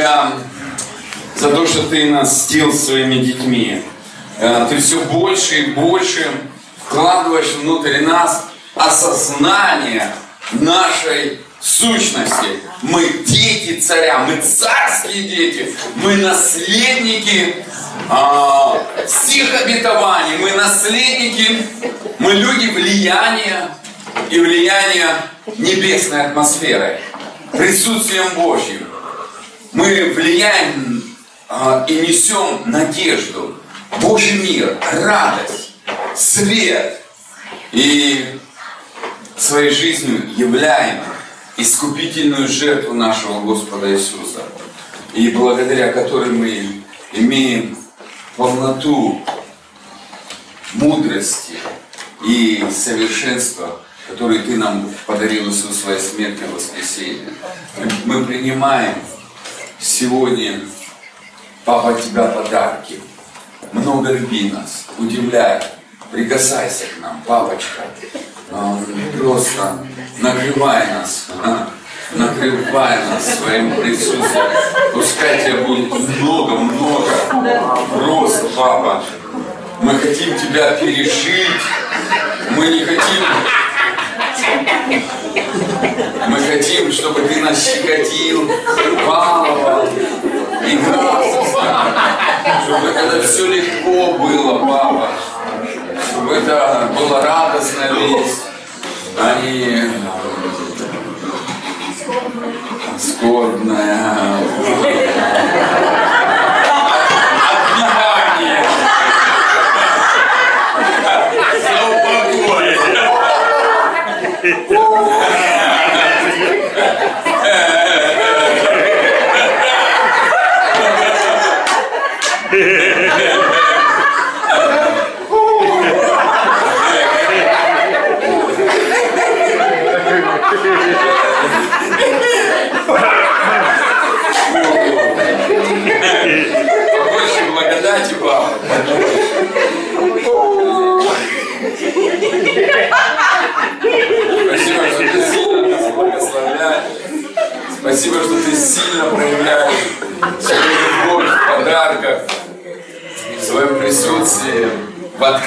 Тебя за то, что Ты нас стил своими детьми. Э, Ты все больше и больше вкладываешь внутрь нас осознание нашей сущности. Мы дети царя, мы царские дети, мы наследники а, всех обетований, мы наследники, мы люди влияния и влияния небесной атмосферы, присутствием Божьим. Мы влияем а, и несем надежду, Божий мир, радость, свет. И своей жизнью являем искупительную жертву нашего Господа Иисуса, и благодаря которой мы имеем полноту мудрости и совершенства, которые Ты нам подарил Иисус своей смерти и воскресенье. Мы принимаем сегодня, Папа, от Тебя подарки. Много люби нас, удивляй, прикасайся к нам, папочка. Просто накрывай нас, накрывай нас своим присутствием. Пускай тебя будет много-много. Просто, папа, мы хотим тебя пережить. Мы не хотим... Мы хотим, чтобы ты нас щекотил, баловал, играл. Чтобы это все легко было, папа. Чтобы это была радостная весть, а не скорбная. Отбивание. Больше благодати, папа. Спасибо, что ты сильно нас благословляешь. Спасибо, что ты сильно проявляешь свою любовь в подарках, в своем присутствии,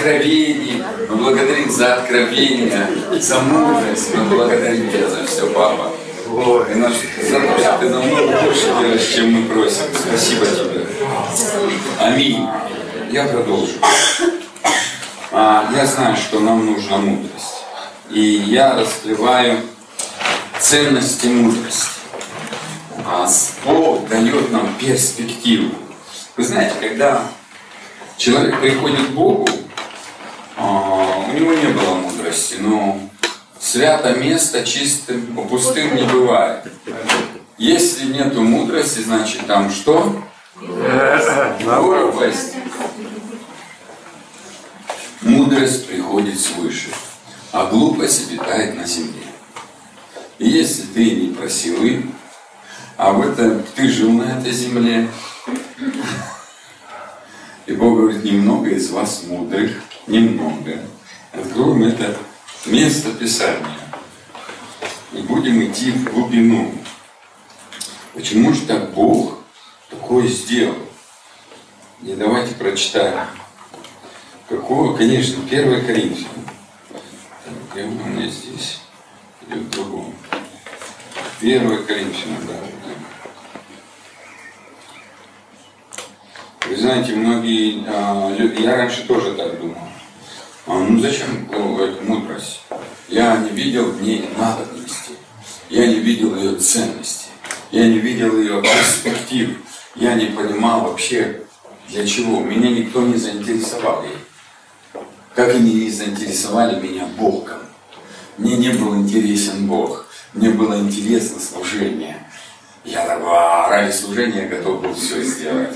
в откровении. Мы благодарим за откровение, за мудрость. Мы благодарим тебя за все, папа. И наш, за то, что ты намного больше делаешь, чем мы просим. Спасибо тебе. Аминь. Я продолжу. А, я знаю, что нам нужна мудрость. И я раскрываю ценности мудрости. А Бог дает нам перспективу. Вы знаете, когда человек приходит к Богу, у него не было мудрости, но свято место чистым, пустым не бывает. Если нету мудрости, значит там что? Глупость. Мудрость приходит свыше, а глупость обитает на земле. И если ты не просил им, а в этом ты жил на этой земле, и Бог говорит, немного из вас мудрых, немного. Откроем это место Писания. И будем идти в глубину. Почему же так Бог такое сделал? И давайте прочитаем. Какого, конечно, 1 Коринфянам. Так, где у меня здесь? Или в другом? 1 Коринфянам, да. Вы знаете, многие, а, я раньше тоже так думал. А, ну зачем эта мудрость? Я не видел в ней надобности. Я не видел ее ценности. Я не видел ее перспектив. Я не понимал вообще, для чего. Меня никто не заинтересовал ей. Как и не заинтересовали меня Богом. Мне не был интересен Бог. Мне было интересно служение. Я так, «А, ради служения готов был все сделать.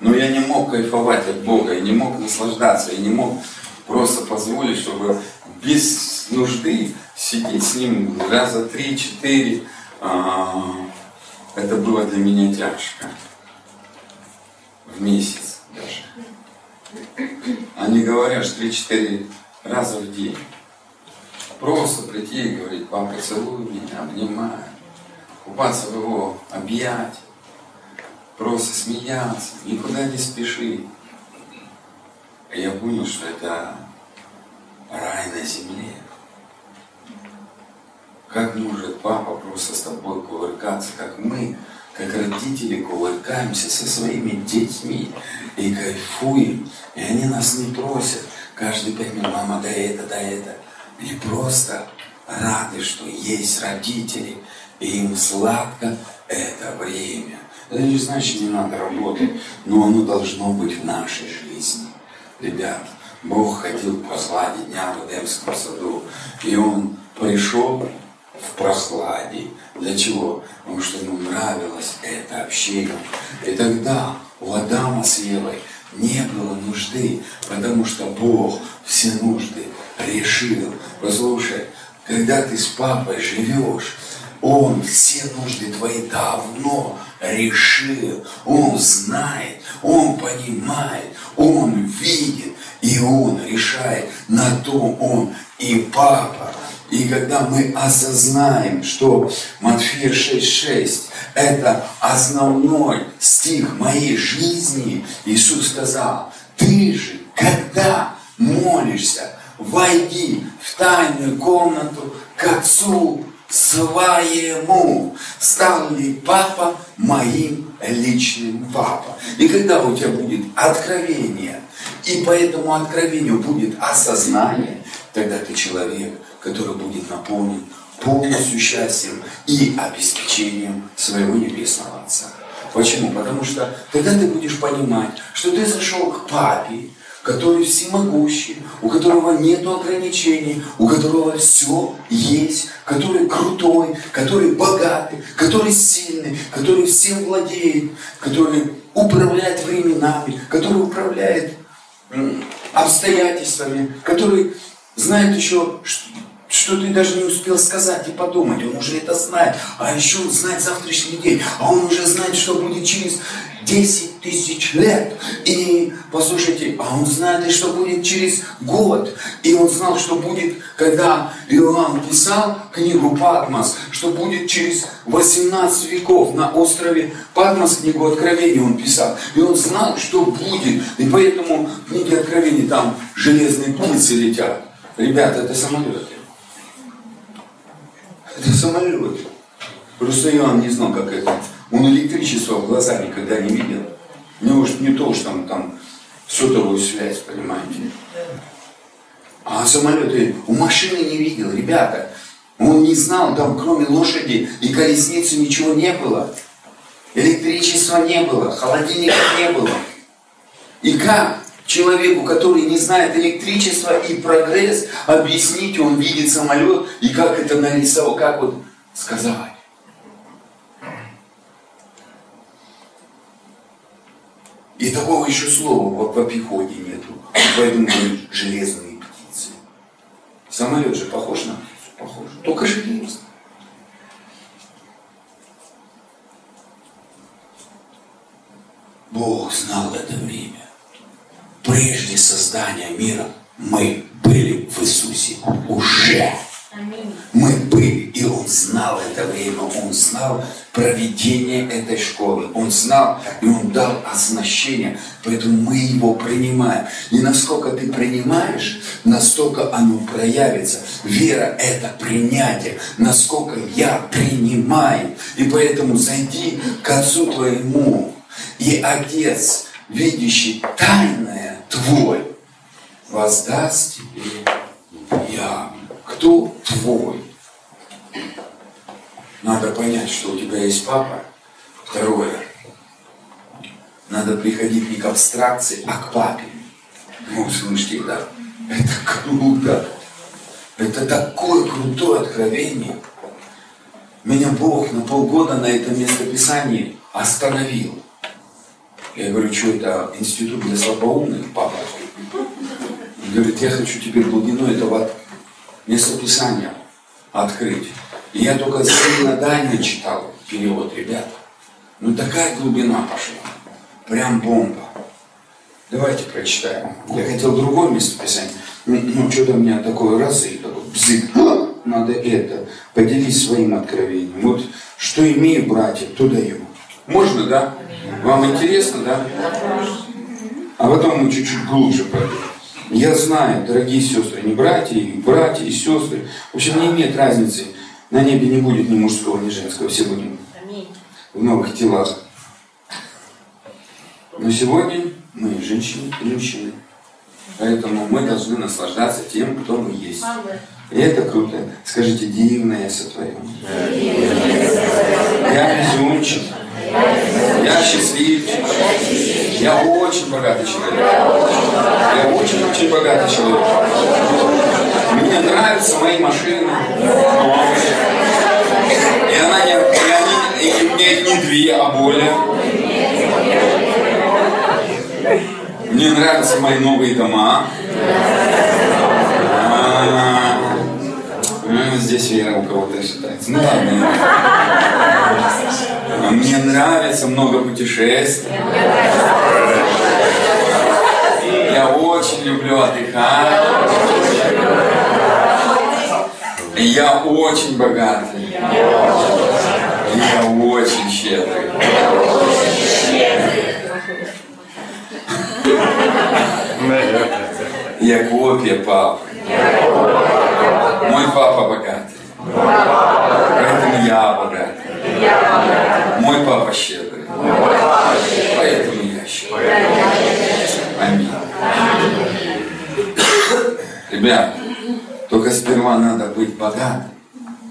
Но я не мог кайфовать от Бога, я не мог наслаждаться, я не мог просто позволить, чтобы без нужды сидеть с Ним раза три-четыре. А, Это было для меня тяжко. В месяц даже. Они говорят, что 3-4 раза в день. Просто прийти и говорить, папа, целуй меня, обнимай. Купаться в его объять. просто смеяться, никуда не спешить. И я понял, что это рай на земле. Как может папа просто с тобой кувыркаться, как мы, как родители, кувыркаемся со своими детьми и кайфуем. И они нас не просят каждые пять минут, мама, дай это, дай это. Они просто рады, что есть родители, и им сладко это время. Это не значит, не надо работать, но оно должно быть в нашей жизни. Ребят, Бог ходил в прохладе дня в Эдемском саду, и Он пришел в прохладе. Для чего? Потому что ему нравилось это общение. И тогда у Адама с Евой не было нужды, потому что Бог все нужды решил. Послушай, когда ты с папой живешь, он все нужды твои давно решил. Он знает, он понимает, он видит, и он решает. На то он и папа. И когда мы осознаем, что Матфея 6.6 это основной стих моей жизни, Иисус сказал, ты же, когда молишься, войди в тайную комнату к Отцу своему. Стал ли папа моим личным папа? И когда у тебя будет откровение, и по этому откровению будет осознание, тогда ты человек, который будет наполнен полностью счастьем и обеспечением своего Небесного Отца. Почему? Потому что тогда ты будешь понимать, что ты зашел к папе, который всемогущий, у которого нет ограничений, у которого все есть, который крутой, который богатый, который сильный, который всем владеет, который управляет временами, который управляет обстоятельствами, который знает еще, что ты даже не успел сказать и подумать, он уже это знает, а еще он знает завтрашний день, а он уже знает, что будет через 10 тысяч лет. И послушайте, а он знает и что будет через год. И он знал, что будет, когда Иоанн писал книгу Патмос, что будет через 18 веков на острове Патмос, книгу Откровения он писал. И он знал, что будет. И поэтому в книге Откровения там железные птицы летят. Ребята, это самолеты. Это самолет. Просто Иоанн не знал, как это. Он электричество в глаза никогда не видел. У него уж не то, что там, там сотовую связь, понимаете. А самолеты у машины не видел, ребята. Он не знал, там кроме лошади и колесницы ничего не было. Электричества не было, холодильника не было. И как человеку, который не знает электричества и прогресс, объяснить, он видит самолет, и как это нарисовал, как вот сказать. И такого еще слова в, в обиходе нету. Поэтому говорят железные птицы. Самолет же похож на птицу? Похож. Только железный. Бог знал это время. Прежде создания мира мы были в Иисусе уже. Мы были, и Он знал это время, Он знал проведение этой школы, Он знал, и Он дал оснащение, поэтому мы его принимаем. И насколько ты принимаешь, настолько оно проявится. Вера – это принятие, насколько я принимаю. И поэтому зайди к Отцу твоему, и Отец, видящий тайное твой, воздаст тебе я кто твой. Надо понять, что у тебя есть папа. Второе. Надо приходить не к абстракции, а к папе. Ну, слышите, да? Это круто. Это такое крутое откровение. Меня Бог на полгода на этом местописании остановил. Я говорю, что это институт для слабоумных, папа? Он говорит, я хочу теперь глубину этого местописания открыть. И я только сильно читал перевод, ребята. Ну такая глубина пошла. Прям бомба. Давайте прочитаем. Я хотел другое местописание. Ну, ну что-то у меня такое раз и такой бзык. Надо это. Поделись своим откровением. Вот что имею, братья, то даю. Можно, да? Вам интересно, да? А потом мы чуть-чуть глубже пойдем. Я знаю, дорогие сестры, не братья, и братья, и сестры. В общем, не имеет разницы. На небе не будет ни мужского, ни женского. Все будем в новых телах. Но сегодня мы женщины и мужчины. Поэтому мы должны наслаждаться тем, кто мы есть. И это круто. Скажите, дивное я сотворен. Я безумчик. Я счастливчик. Я очень богатый человек. Я очень-очень богатый человек. Мне нравятся мои машины. И она не, и они, и у меня не две, а более. Мне нравятся мои новые дома. А, здесь вера у кого-то считается. Ну ладно. А мне нравится много путешествий. Я очень люблю отдыхать. Я очень богатый. Я очень щедрый. Я копия папы. Мой папа богатый. Поэтому я богатый. Мой папа щедрый. Поэтому я щедрый. Аминь. Ребят, только сперва надо быть богатым,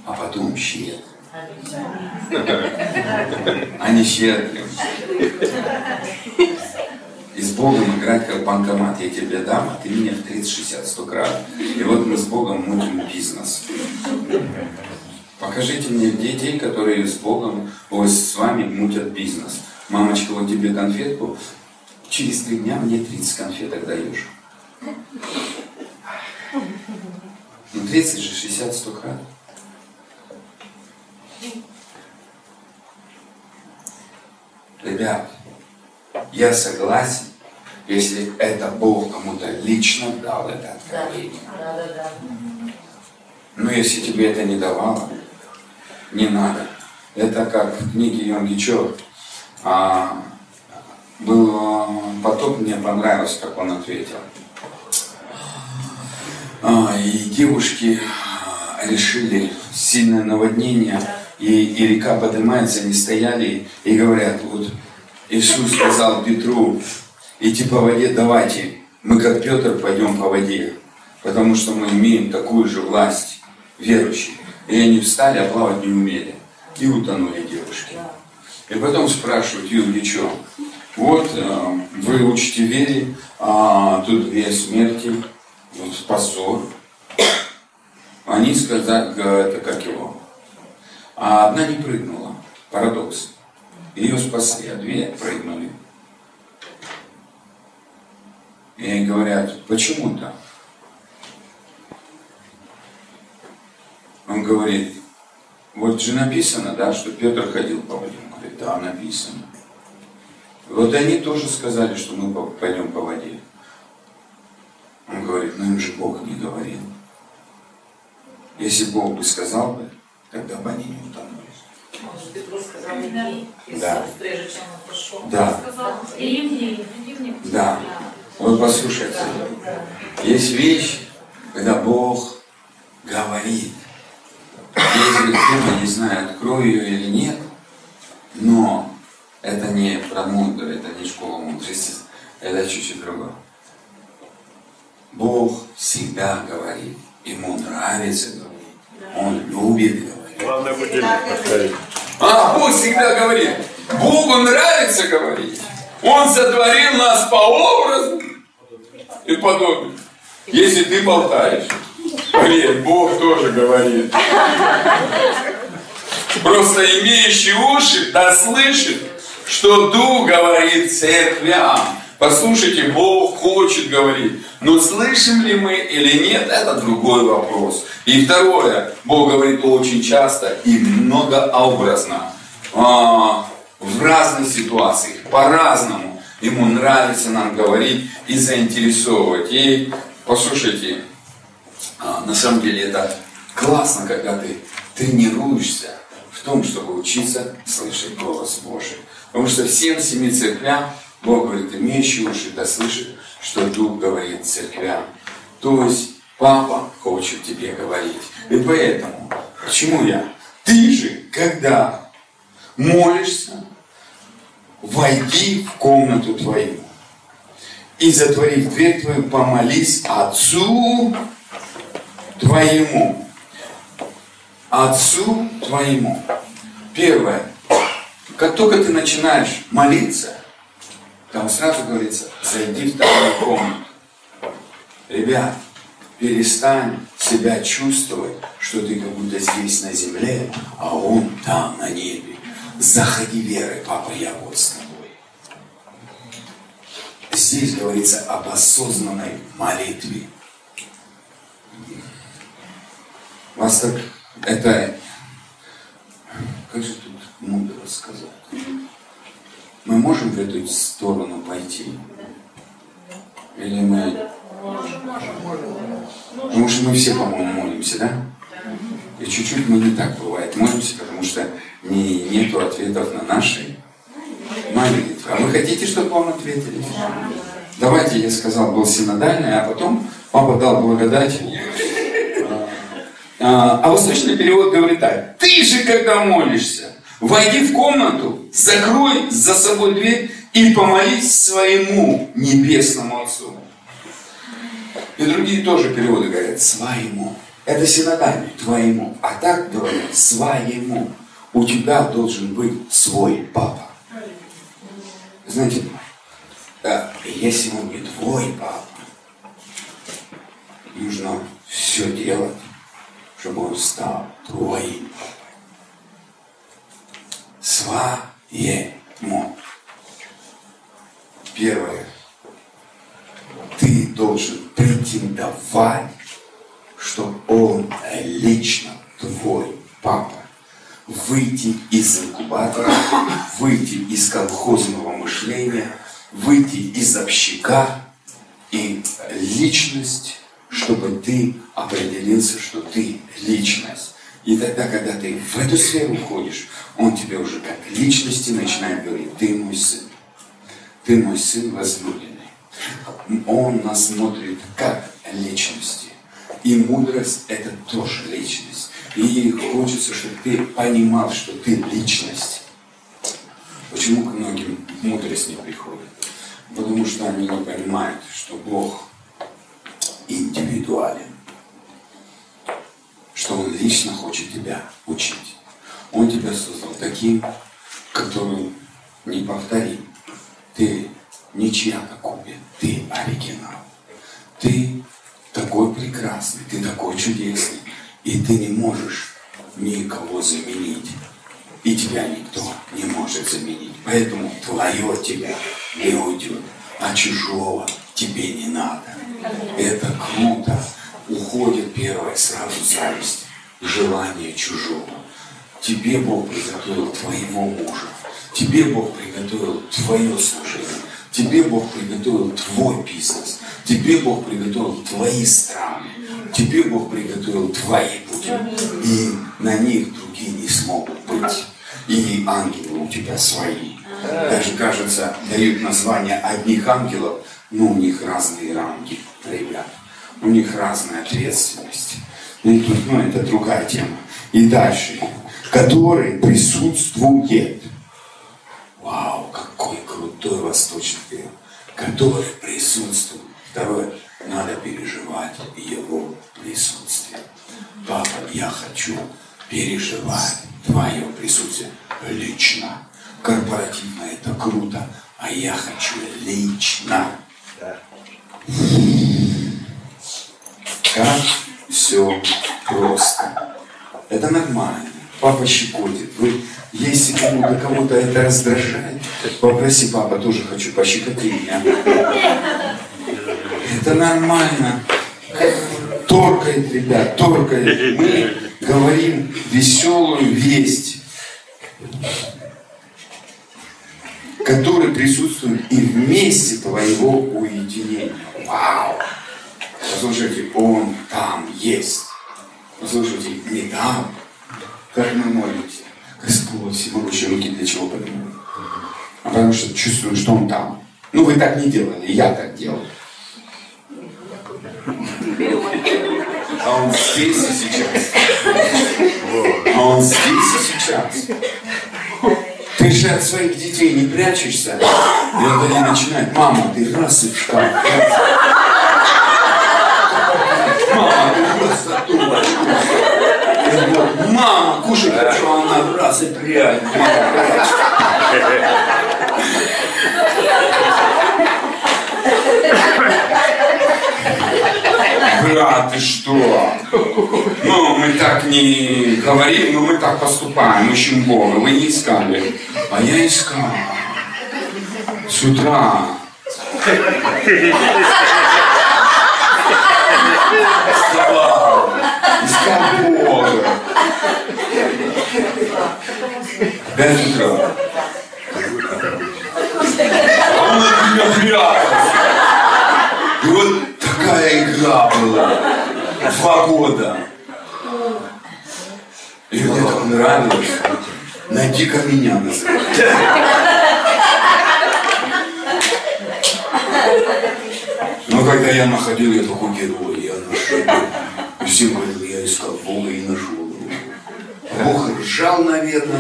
а потом щедрым. А не щедрым. И с Богом играть как банкомат. Я тебе дам, а ты мне в 30, 60, 100 крат. И вот мы с Богом мутим бизнес. Покажите мне детей, которые с Богом, ой, с вами мутят бизнес. Мамочка, вот тебе конфетку, через три дня мне 30 конфеток даешь. Ну 30 же, 60, 100 крат. Ребят, я согласен, если это Бог кому-то лично дал это откровение. Но если тебе это не давало, не надо. Это как в книге Йонгичо. А, был а, потоп, мне понравилось, как он ответил. А, и девушки а, решили сильное наводнение, и, и река поднимается, они стояли и говорят, вот Иисус сказал Петру, идти по воде, давайте, мы как Петр пойдем по воде, потому что мы имеем такую же власть, верующие. И они встали, а плавать не умели. И утонули девушки. И потом спрашивают, Юрий, что? Вот э, вы учите вере, а тут две смерти, позор. Они сказали, это как его, а одна не прыгнула. Парадокс. Ее спасли, а две прыгнули. И говорят, почему так? Он говорит, вот же написано, да, что Петр ходил по воде. Он говорит, да, написано. Вот они тоже сказали, что мы пойдем по воде. Он говорит, ну им же Бог не говорил. Если Бог бы сказал бы, тогда бы они не утонули. Может, Петру сказал иди, Да. прежде чем он пошел. Да. Да. Вот послушайте. Есть вещь, когда Бог говорит. Если тема, не знаю, открою ее или нет, но это не про мудро, это не школа мудрости, это чуть-чуть другое. Бог всегда говорит, ему нравится говорить, он любит говорить. Главное будильник поставить. А, Бог всегда говорит. Богу нравится говорить. Он сотворил нас по образу и подобию. Если ты болтаешь, поверь, Бог тоже говорит. Просто имеющий уши да слышит, что Дух говорит церквям. Послушайте, Бог хочет говорить. Но слышим ли мы или нет, это другой вопрос. И второе, Бог говорит очень часто и многообразно. А, в разных ситуациях, по-разному. Ему нравится нам говорить и заинтересовывать. И послушайте, а, на самом деле это классно, когда ты тренируешься в том, чтобы учиться слышать голос Божий. Потому что всем семи церквям Бог говорит, имеющий уши да слышит, что Дух говорит церквям. То есть папа хочет тебе говорить. И поэтому, почему я? Ты же, когда молишься, войди в комнату твою и, затворив дверь твою, помолись Отцу твоему. Отцу твоему. Первое. Как только ты начинаешь молиться, там сразу говорится, зайди в вторую комнату. Ребят, перестань себя чувствовать, что ты как будто здесь на земле, а он там на небе. Заходи верой, папа, я вот с тобой. Здесь говорится об осознанной молитве. Вас так, это, как же тут мудро сказать? Мы можем в эту сторону пойти? Или мы... Потому что мы все, по-моему, молимся, да? И чуть-чуть мы не так бывает молимся, потому что не, нету ответов на наши молитвы. А вы хотите, чтобы вам ответили? Давайте, я сказал, был синодальный, а потом папа дал благодать. А, а восточный перевод говорит так. Ты же, когда молишься, войди в комнату, закрой за собой дверь и помолись своему небесному Отцу. И другие тоже переводы говорят своему. Это синодальный, твоему. А так говорят своему. У тебя должен быть свой папа. Знаете, да, если он не твой папа, нужно все делать, чтобы он стал твоим папой. Своему. Первое. Ты должен претендовать, что он лично твой папа. Выйти из инкубатора, выйти из колхозного мышления, выйти из общака и личность, чтобы ты определился, что ты личность. И тогда, когда ты в эту сферу входишь, он тебе уже как личности начинает говорить, ты мой сын. Ты мой сын возлюбленный. Он нас смотрит как личности. И мудрость – это тоже личность. И хочется, чтобы ты понимал, что ты личность. Почему к многим мудрость не приходит? Потому что они не понимают, что Бог индивидуален. Что Он лично хочет тебя учить. Он тебя создал таким, который не повторим. Ты ничья копия, ты оригинал. Ты такой прекрасный, ты такой чудесный, и ты не можешь никого заменить. И тебя никто не может заменить. Поэтому твое тебя не уйдет, а чужого тебе не надо. Это круто. Уходит первое сразу зависть, желание чужого. Тебе Бог приготовил твоего мужа. Тебе Бог приготовил твое служение. Тебе Бог приготовил твой бизнес. Тебе Бог приготовил твои страны. Тебе Бог приготовил твои пути. И на них другие не смогут быть. И ангелы у тебя свои. Даже, кажется, дают название одних ангелов, но у них разные ранги, ребят. У них разная ответственность. И тут, ну, это другая тема. И дальше. Который присутствует. Вау, какой крутой восточный пир. Который присутствует. Второе, надо переживать его присутствие. Папа, я хочу переживать твое присутствие лично. Корпоративно это круто, а я хочу лично. Как все просто. Это нормально. Папа щекотит. Вы, если кому-то кого-то это раздражает, попроси, папа, тоже хочу пощекоти меня. Это нормально. Торкает, ребят, торкает. Мы говорим веселую весть, который присутствует и вместе твоего уединения. Вау! Послушайте, он там есть. Послушайте, не там. Как мы молимся. Господь, всемогущие руки для чего поднимают? А потому что чувствую, что он там. Ну, вы так не делали, я так делал. А он здесь и сейчас. А он здесь и сейчас. Ты же от своих детей не прячешься. И вот они начинают, мама, ты раз и в шкаф. Мама, тупо. Вот, мама, кушать хочу, она раз и прядь. Брат, ты что? Ну, мы так не говорим, но мы так поступаем, ищем Бога. Вы не искали. А я искал. С утра. Искал Бога. Утра. А он от меня прятался. И вот такая игра была. Два года. И мне так нравилось. Найди-ка меня называть. Но когда я находил, такой герой, я нашел. Все говорили, я искал Бога и нашел его. Бог ржал, наверное.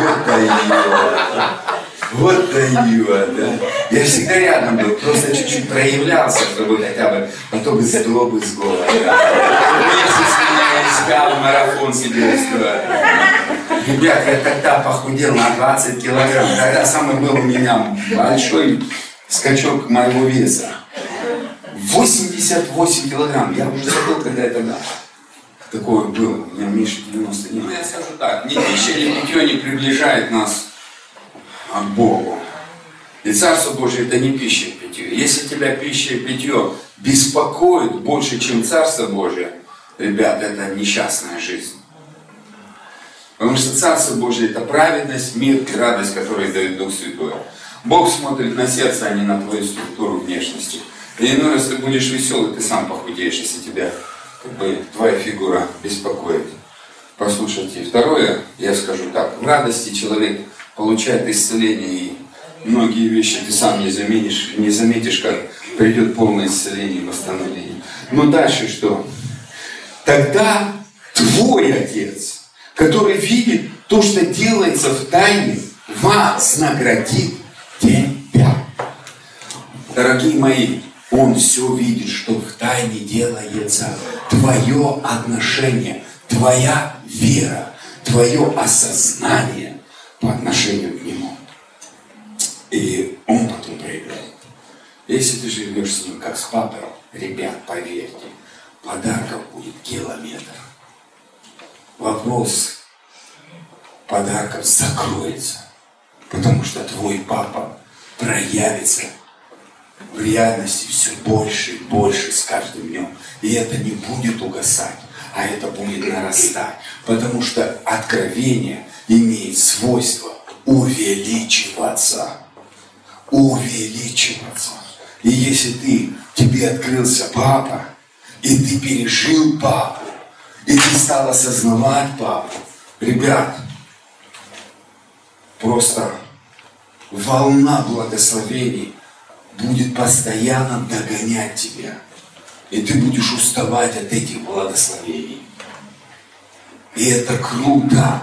Вот дает. Вот дает, да. Я всегда рядом был, просто чуть-чуть проявлялся, чтобы хотя бы, а то бы злобы с голода. Если меня искал, марафон себе устроил. Ребят, я тогда похудел на 20 килограмм. Тогда самый был у меня большой скачок моего веса. 88 килограмм. Я уже забыл, когда это да. Такое было. У меня меньше 90 дней. Ну, я скажу так. Ни пища, ни питье не приближает нас к Богу. И Царство Божие это не пища и питье. Если тебя пища и питье беспокоит больше, чем Царство Божие, ребят, это несчастная жизнь. Потому что Царство Божие это праведность, мир и радость, которые дает Дух Святой. Бог смотрит на сердце, а не на твою структуру внешности. И раз ты будешь веселый, ты сам похудеешь, если тебя как бы, твоя фигура беспокоит. Послушайте. Второе, я скажу так, в радости человек получает исцеление, и многие вещи ты сам не заметишь, не заметишь, как придет полное исцеление и восстановление. Но дальше что? Тогда твой Отец, который видит то, что делается в тайне, вознаградит тебя. Дорогие мои, Он все видит, что в тайне делается твое отношение, твоя вера, твое осознание по отношению к Нему. И Он потом проявляет. Если ты живешь с Ним как с папой, ребят, поверьте, подарков будет километр. Вопрос подарков закроется, потому что твой папа проявится в реальности все больше и больше с каждым днем. И это не будет угасать, а это будет нарастать. Потому что откровение имеет свойство увеличиваться. Увеличиваться. И если ты, тебе открылся папа, и ты пережил папу, и ты стал осознавать папу, ребят, просто волна благословений будет постоянно догонять тебя. И ты будешь уставать от этих благословений. И это круто.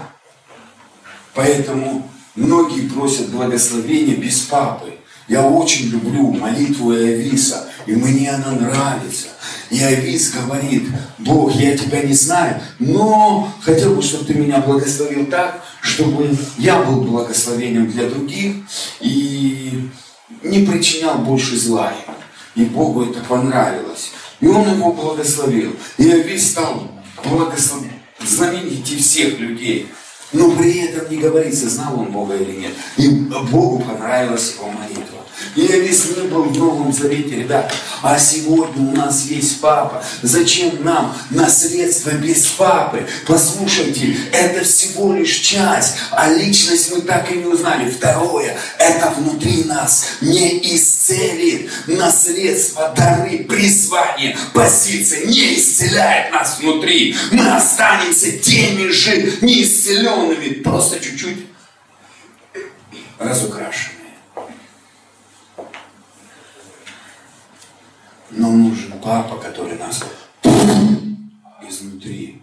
Поэтому многие просят благословения без папы. Я очень люблю молитву Иовиса, и мне она нравится. Иовис говорит, Бог, я тебя не знаю, но хотел бы, чтобы ты меня благословил так, чтобы я был благословением для других и не причинял больше зла им. И Богу это понравилось. И он его благословил. И Иовис стал благословен, знаменитей всех людей. Но при этом не говорится, знал он Бога или нет. И Богу понравилась его молитва. И не был в Новом Завете, ребята. А сегодня у нас есть папа. Зачем нам наследство без папы? Послушайте, это всего лишь часть, а личность мы так и не узнали. Второе, это внутри нас не исцелит наследство, дары, призвание, позиция не исцеляет нас внутри. Мы останемся теми же неисцеленными, просто чуть-чуть разукрашенные. Но нужен папа, который нас изнутри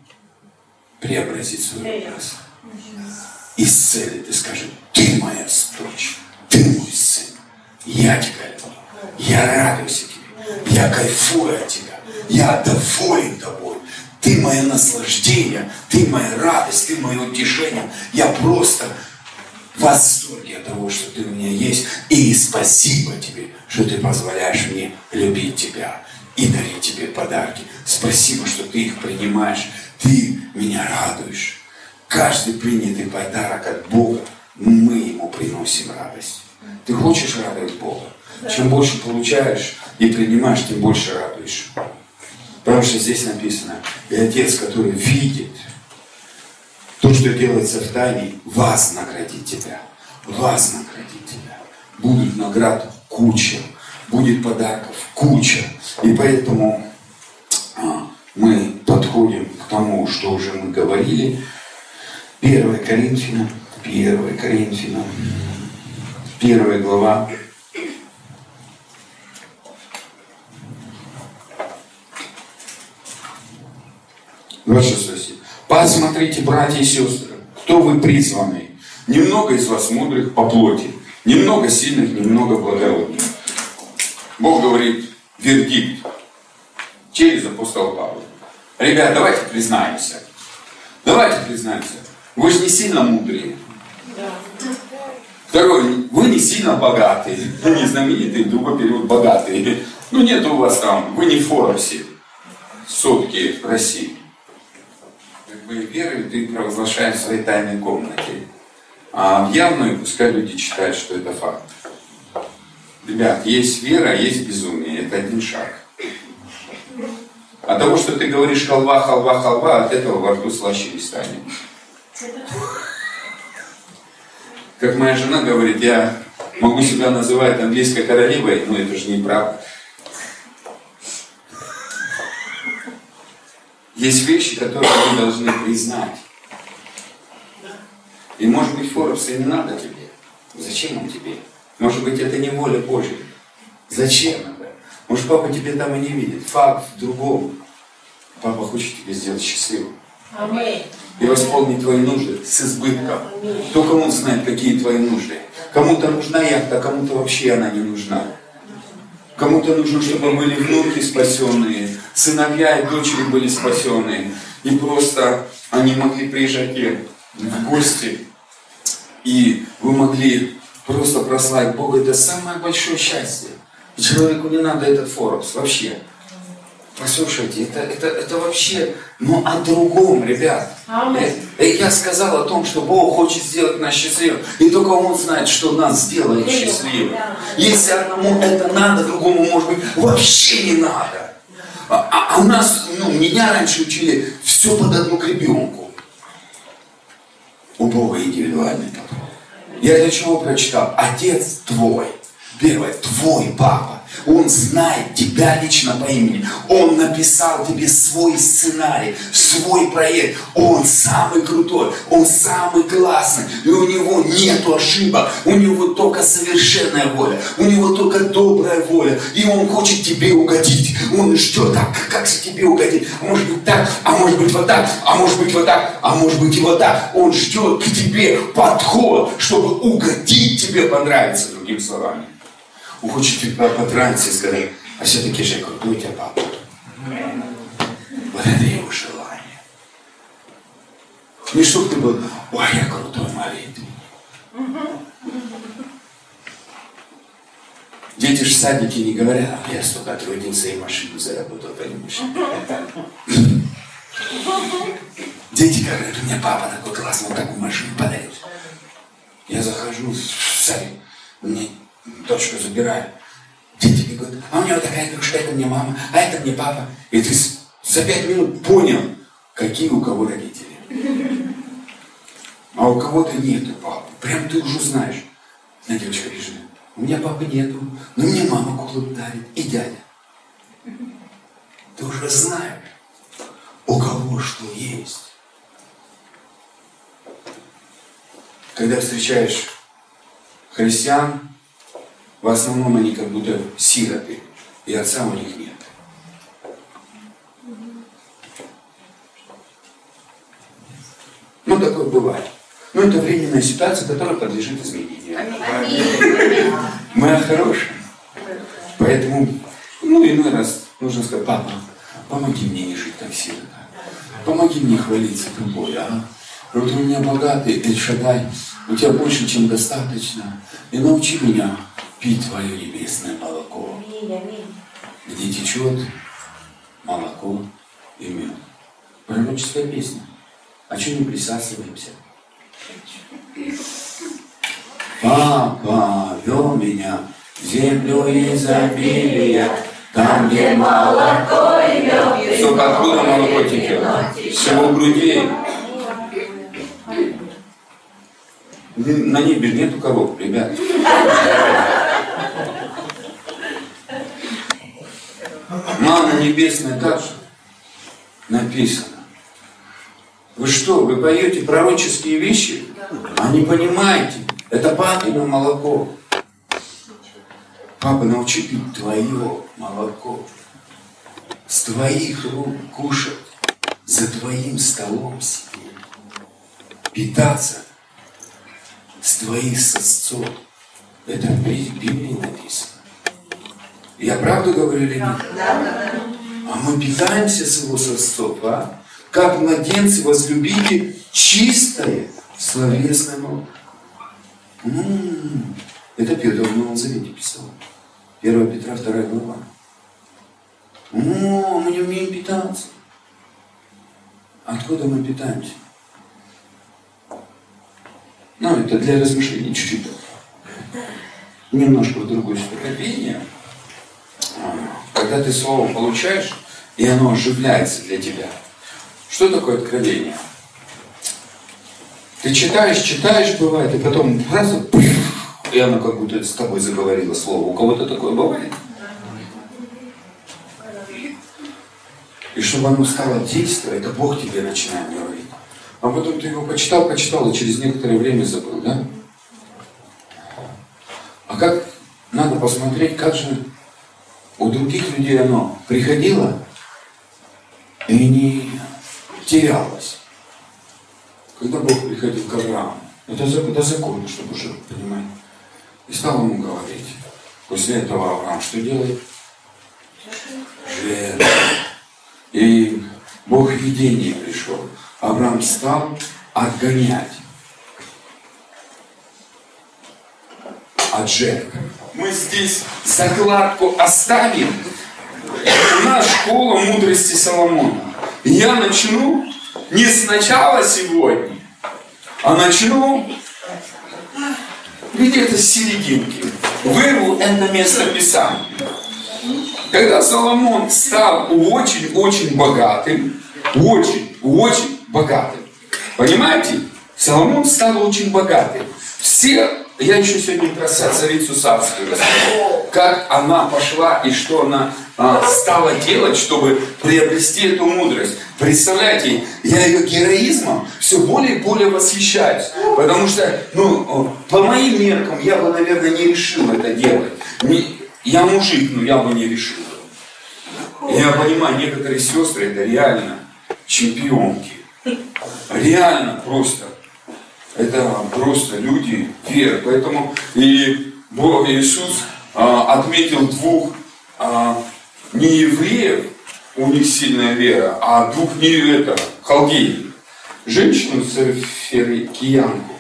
преобразит свой образ. Исцелит и скажет, ты моя дочь, ты мой сын, я тебя люблю, я радуюсь тебе, я кайфую от тебя, я доволен тобой, ты мое наслаждение, ты моя радость, ты мое утешение. Я просто в восторге от того, что ты у меня есть. И спасибо тебе, что ты позволяешь мне любить тебя и дарить тебе подарки. Спасибо, что ты их принимаешь. Ты меня радуешь. Каждый принятый подарок от Бога, мы ему приносим радость. Ты хочешь радовать Бога? Чем больше получаешь и принимаешь, тем больше радуешь. Потому что здесь написано, и Отец, который видит то, что делается в тайне, вас наградит тебя. Вас наградит тебя. Будут наград куча. Будет подарков куча. И поэтому а, мы подходим к тому, что уже мы говорили. 1 Коринфянам, 1 Коринфянам, 1 глава, 26 стих. Посмотрите, братья и сестры, кто вы призваны. Немного из вас мудрых по плоти, немного сильных, немного благородных. Бог говорит, вердикт через апостола Павла. Ребят, давайте признаемся. Давайте признаемся. Вы же не сильно мудрые. Второе, вы не сильно богатые, не знаменитые, другой период богатые. Ну нет у вас там, вы не в Форбсе, сотки России бы верою ты провозглашаешь в своей тайной комнате. А в явную пускай люди читают, что это факт. Ребят, есть вера, есть безумие. Это один шаг. А того, что ты говоришь халва, халва, халва, от этого во рту слаще не станет. Как моя жена говорит, я могу себя называть английской королевой, но это же неправда. Есть вещи, которые вы должны признать. И может быть Форбса и не надо тебе. Зачем он тебе? Может быть это не воля Божья. Зачем это? Может папа тебе там и не видит. Факт в другом. Папа хочет тебя сделать счастливым. Аминь. И восполнить твои нужды с избытком. Только он знает, какие твои нужды. Кому-то нужна яхта, кому-то вообще она не нужна. Кому-то нужно, чтобы были внуки спасенные, сыновья и дочери были спасенные. И просто они могли приезжать в гости. И вы могли просто прославить Бога. Это самое большое счастье. Человеку не надо этот Форбс вообще. Послушайте, это, это, это вообще, ну, о другом, ребят. Э, э, я сказал о том, что Бог хочет сделать нас счастливым. И только Он знает, что нас сделает счастливым. Если одному это надо, другому, может быть, вообще не надо. А, а, а у нас, ну, меня раньше учили все под одну гребенку. У Бога индивидуальный подход. Я для чего прочитал? Отец твой. Первое, твой папа. Он знает тебя лично по имени. Он написал тебе свой сценарий, свой проект. Он самый крутой, он самый классный. И у него нет ошибок. У него только совершенная воля. У него только добрая воля. И он хочет тебе угодить. Он ждет, так, как же тебе угодить? А может быть так, а может быть вот так, а может быть вот так, а может быть и вот так. Он ждет к тебе подход, чтобы угодить тебе понравиться, другими словами. Он хочет тебя потратить и сказать, а все-таки же крутой тебя папа. Вот это его желание. Не чтобы ты был, ой, я крутой молитвенник. Дети же в садике не говорят, а я столько трудился и машину заработал, понимаешь? Дети говорят, у меня папа такой классный, такую машину подарил. Я захожу в садик, мне дочку забираю. Дети говорят, а у него такая игрушка, это мне мама, а это мне папа. И ты за пять минут понял, какие у кого родители. А у кого-то нету папы. Прям ты уже знаешь. На девочка пишет, у меня папы нету, но мне мама куклу дарит и дядя. Ты уже знаешь, у кого что есть. Когда встречаешь христиан, в основном они как будто сироты, и отца у них нет. Ну, такое бывает. Но это временная ситуация, которая подлежит изменению. Мы хорошие. Поэтому, ну, иной раз нужно сказать, папа, помоги мне не жить так сильно. Помоги мне хвалиться тобой, а? Вот у меня богатый Эльшадай, у тебя больше, чем достаточно. И научи меня пить твое небесное молоко, где течет молоко и мед. Пророческая песня. А что не присасываемся? Папа вел меня в землю изобилия, там, где молоко и мед. Только откуда молоко течет? С его грудей. На небе нету коров, ребят. Мана небесная, же? Написано. Вы что, вы поете пророческие вещи? А не понимаете. Это папино молоко. Папа, научи пить твое молоко. С твоих рук кушать. За твоим столом сидеть. Питаться с твоих сосцов. Это в Библии написано. Я правду говорю или нет? А мы питаемся с его сосцов, а? Как младенцы возлюбите чистое словесное молоко. М-м-м. Это Петр в Новом Завете писал. 1 Петра, 2 глава. О, мы не умеем питаться. Откуда мы питаемся? Ну, это для размышлений чуть-чуть. Немножко в другую сторону. Когда ты слово получаешь, и оно оживляется для тебя. Что такое откровение? Ты читаешь, читаешь, бывает, и потом раз, и оно как будто с тобой заговорило слово. У кого-то такое бывает? И чтобы оно стало действовать, это Бог тебе начинает говорить. А потом ты его почитал, почитал, и через некоторое время забыл, да? А как надо посмотреть, как же у других людей оно приходило и не терялось. Когда Бог приходил к Аврааму, это до закона, чтобы уже понимать. И стал ему говорить. После этого Авраам что делает? Жертва. И Бог видение пришел. Авраам стал отгонять от жертвы. Мы здесь закладку оставим. У нас школа мудрости Соломона. Я начну не сначала сегодня, а начну где-то с серединки. Вырву это место Писания. Когда Соломон стал очень-очень богатым, очень-очень богатым. Понимаете? Соломон стал очень богатым. Все я еще сегодня про царицу Савскую рассказал. Как она пошла и что она а, стала делать, чтобы приобрести эту мудрость. Представляете, я ее героизмом все более и более восхищаюсь. Потому что, ну, по моим меркам, я бы, наверное, не решил это делать. Не, я мужик, но я бы не решил. Я понимаю, некоторые сестры это реально чемпионки. Реально просто это просто люди веры. Поэтому и Бог Иисус а, отметил двух а, не евреев, у них сильная вера, а двух не это, халдеев. Женщину Сеферикиянку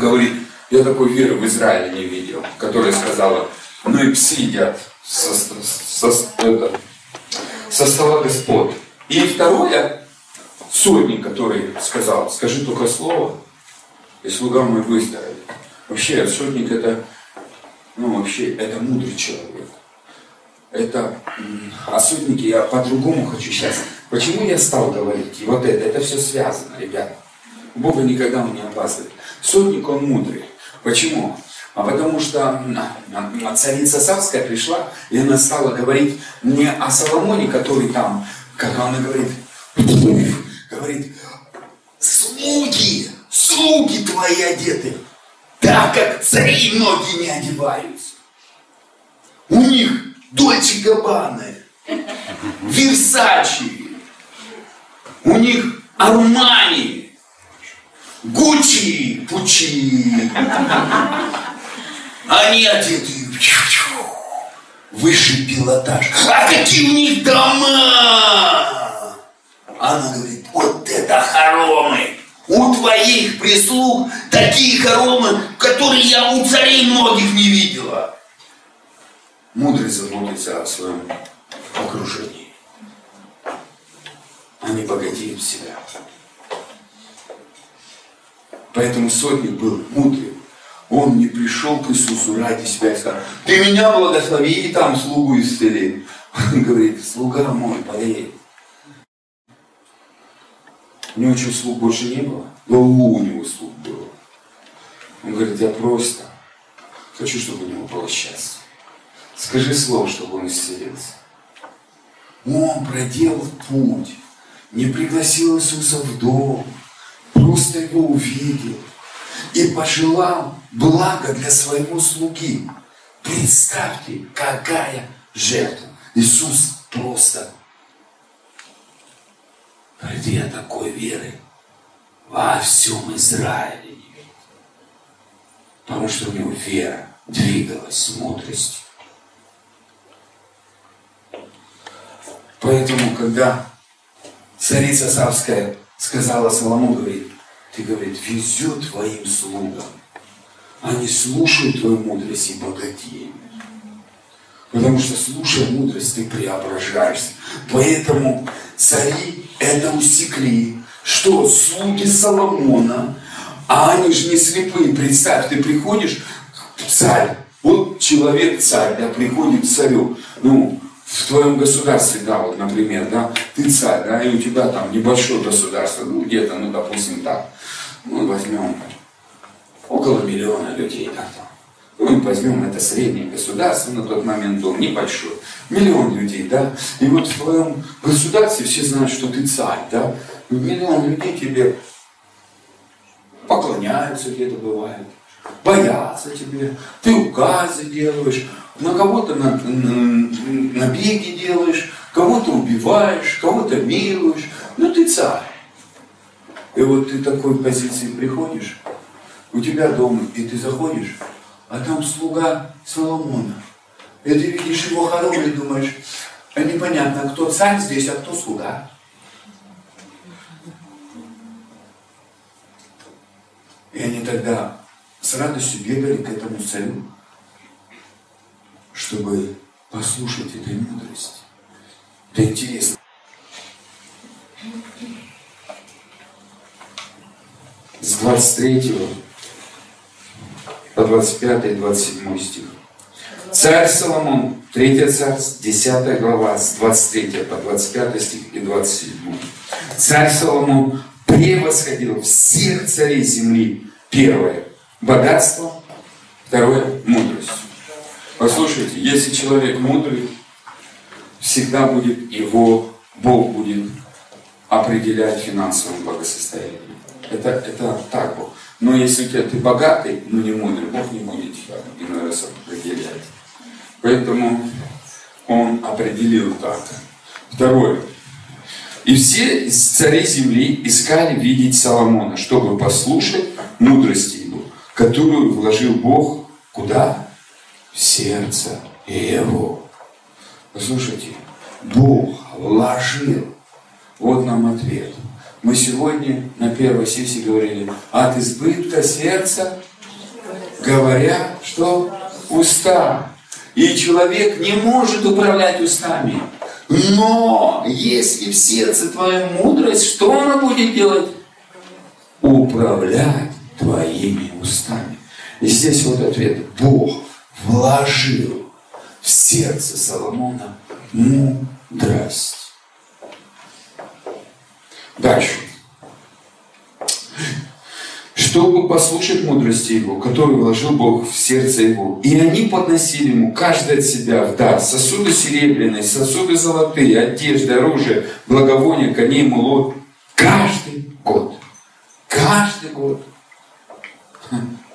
говорит, я такой веры в Израиле не видел, которая сказала, ну и псы едят со, со, это, со стола Господ. И второе, сотник, который сказал, скажи только слово, и слуга мой выздоровеет. Вообще, сотник это, ну вообще, это мудрый человек. Это, сотники я по-другому хочу сейчас. Почему я стал говорить? И вот это, это все связано, ребята. Бога никогда он не опаздывает. Сотник, он мудрый. Почему? А потому что царица Савская пришла, и она стала говорить не о Соломоне, который там, как она говорит, говорит, слуги, слуги твои одеты так как цари многие не одеваются. У них Дольче Габбаны, Версачи, у них Армани, Гуччи, Пучи. Они одеты высший пилотаж. А какие у них дома? Она говорит, вот это хоромы. У твоих прислуг такие хоромы, которые я у царей многих не видела. Мудрость заботится о своем окружении. Они богатеют себя. Поэтому сотник был мудрый. Он не пришел к Иисусу ради себя и сказал, ты меня благослови и там слугу исцели. Он говорит, слуга мой болеет. У него что, слуг больше не было? Да у него слуг было. Он говорит, я просто хочу, чтобы у него было счастье. Скажи слово, чтобы он исцелился. Он проделал путь, не пригласил Иисуса в дом, просто его увидел и пожелал блага для своего слуги. Представьте, какая жертва. Иисус просто говорит, такой веры во всем Израиле не видел. Потому что у него вера двигалась с мудростью. Поэтому, когда царица Савская сказала Соломону, говорит, ты, говорит, везет твоим слугам. Они слушают твою мудрость и богатеют. Потому что, слушая мудрость, ты преображаешься. Поэтому цари это усекли, что слуги Соломона, а они же не слепые. Представь, ты приходишь, царь, вот человек царь, да, приходит к царю. Ну, в твоем государстве, да, вот, например, да, ты царь, да, и у тебя там небольшое государство, ну, где-то, ну, допустим, так, ну, возьмем около миллиона людей, да, там. Ну, возьмем это среднее государство, на тот момент был небольшой, миллион людей, да, и вот в твоем государстве все знают, что ты царь, да, миллион людей тебе поклоняются где-то бывает, боятся тебе, ты указы делаешь, на кого-то на, на, набеги делаешь, кого-то убиваешь, кого-то милуешь. Ну ты царь. И вот ты такой позиции приходишь, у тебя дома, и ты заходишь, а там слуга Соломона. И ты видишь его хоромы думаешь, а непонятно, кто царь здесь, а кто слуга. И они тогда с радостью бегали к этому царю чтобы послушать этой мудрости. Это интересно. С 23 по 25 и 27 стих. Царь Соломон, 3 царств, 10 глава, с 23 по 25 стих и 27. Царь Соломон превосходил всех царей земли. Первое – богатство, второе – мудрость. Послушайте, если человек мудрый, всегда будет его, Бог будет определять финансовое благосостояние. Это, это так Бог. Но если у тебя ты богатый, но не мудрый, Бог не будет тебя иной раз определять. Поэтому он определил так. Второе. И все царей земли искали видеть Соломона, чтобы послушать мудрости его, которую вложил Бог куда? в сердце его. Послушайте, Бог вложил. Вот нам ответ. Мы сегодня на первой сессии говорили, от избытка сердца, говоря, что уста. И человек не может управлять устами. Но если в сердце твоя мудрость, что она будет делать? Управлять твоими устами. И здесь вот ответ. Бог вложил в сердце Соломона мудрость. Дальше. Чтобы послушать мудрости его, которую вложил Бог в сердце его. И они подносили ему, каждый от себя в дар, сосуды серебряные, сосуды золотые, одежды, оружие, благовония, коней, мулот. Каждый год. Каждый год.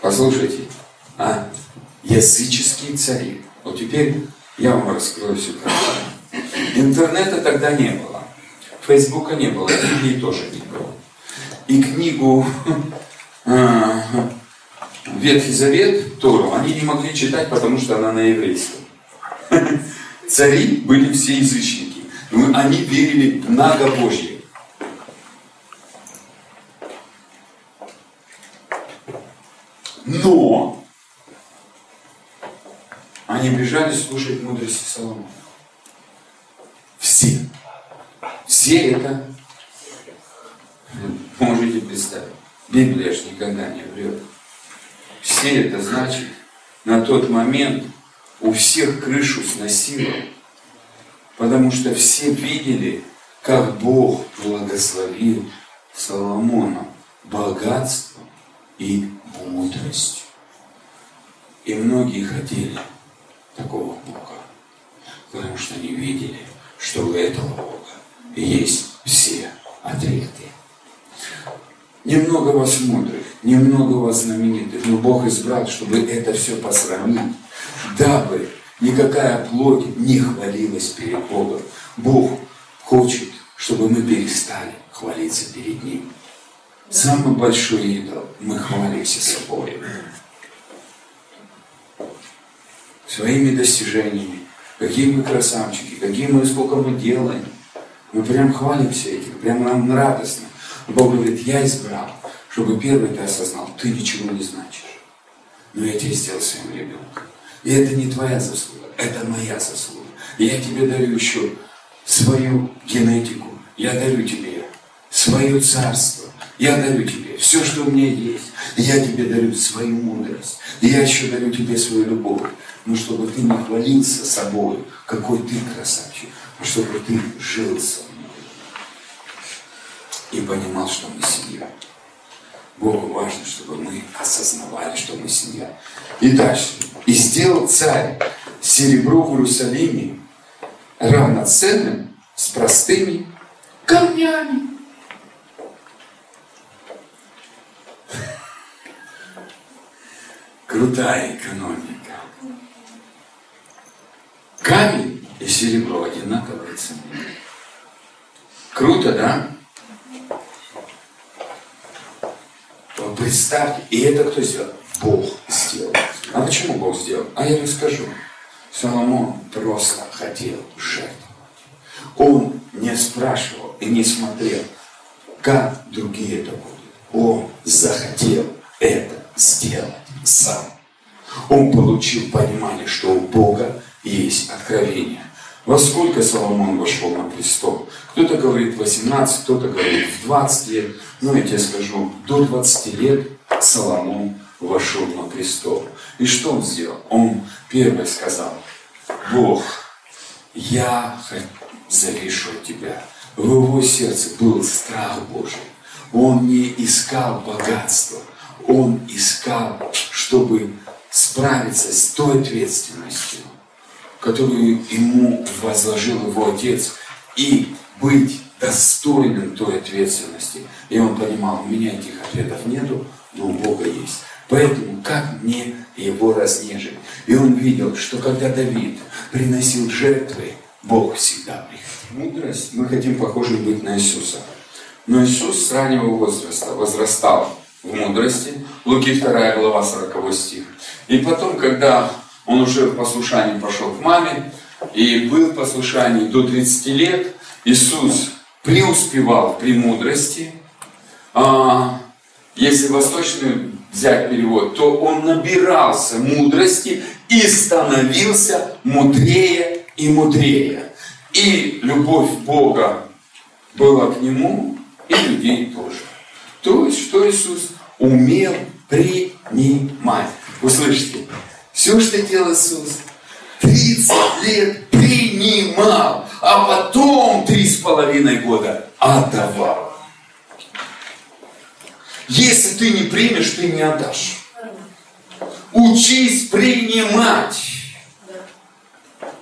Послушайте, а языческие цари. Вот теперь я вам раскрою всю картину. Интернета тогда не было. Фейсбука не было, Библии тоже не было. И книгу а, Ветхий Завет, Тору, они не могли читать, потому что она на еврейском. Цари были все язычники. Они верили в многобожье. Но они бежали слушать мудрости Соломона. Все. Все это можете представить. Библия же никогда не врет. Все это значит, на тот момент у всех крышу сносило, потому что все видели, как Бог благословил Соломона богатством и мудростью. И многие хотели такого Бога, потому что они видели, что у этого есть все ответы. Немного вас мудрых, немного вас знаменитых, но Бог избрал, чтобы это все посрамить, дабы никакая плоть не хвалилась перед Богом. Бог хочет, чтобы мы перестали хвалиться перед Ним. Самый большой идол, мы хвалимся собой. Своими достижениями, какие мы красавчики, какие мы, сколько мы делаем. Мы прям хвалимся этим, прям нам радостно. Бог говорит, я избрал, чтобы первый ты осознал, ты ничего не значишь. Но я тебя сделал своим ребенком. И это не твоя заслуга, это моя заслуга. И я тебе дарю еще свою генетику, я дарю тебе свое царство, я дарю тебе все, что у меня есть. Я тебе дарю свою мудрость. Я еще дарю тебе свою любовь. Но чтобы ты не хвалился собой, какой ты красавчик, чтобы ты жил со мной и понимал, что мы семья. Богу важно, чтобы мы осознавали, что мы семья. И дальше. И сделал царь серебро в Иерусалиме равноценным с простыми камнями. Крутая экономика. Камень и серебро одинаковые цены. Круто, да? Представьте, и это кто сделал? Бог сделал. А почему Бог сделал? А я расскажу. Соломон просто хотел жертвовать. Он не спрашивал и не смотрел, как другие это будут. Он захотел это сделать сам. Он получил понимание, что у Бога есть откровение. Во сколько Соломон вошел на престол? Кто-то говорит 18, кто-то говорит в 20 лет. Но я тебе скажу, до 20 лет Соломон вошел на престол. И что он сделал? Он первый сказал, Бог, я завишу от тебя. В его сердце был страх Божий. Он не искал богатства. Он искал, чтобы справиться с той ответственностью, которую ему возложил его отец, и быть достойным той ответственности. И он понимал, у меня этих ответов нету, но у Бога есть. Поэтому как мне его разнежить? И он видел, что когда Давид приносил жертвы, Бог всегда приходил. Мудрость, мы хотим похожи быть на Иисуса. Но Иисус с раннего возраста возрастал в мудрости. Луки 2 глава 40 стих. И потом, когда он уже в послушании пошел к маме, и был в послушании до 30 лет, Иисус преуспевал в премудрости. А, если восточный взять перевод, то он набирался мудрости и становился мудрее и мудрее. И любовь Бога была к нему, и людей тоже. То есть, что Иисус умел принимать. Услышите, все, что делал Иисус, 30 лет принимал, а потом три с половиной года отдавал. Если ты не примешь, ты не отдашь. Учись принимать.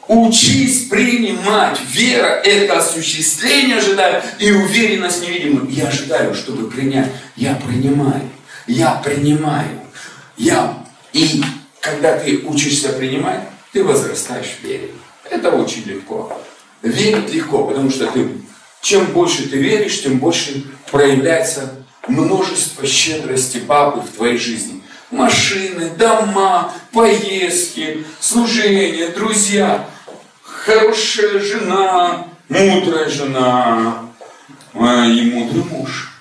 Учись принимать. Вера – это осуществление ожидаю и уверенность невидимую. Я ожидаю, чтобы принять. Я принимаю. Я принимаю. ям. И когда ты учишься принимать, ты возрастаешь в вере. Это очень легко. Верить легко, потому что ты, чем больше ты веришь, тем больше проявляется множество щедрости папы в твоей жизни. Машины, дома, поездки, служение, друзья, хорошая жена, мудрая жена и мудрый муж.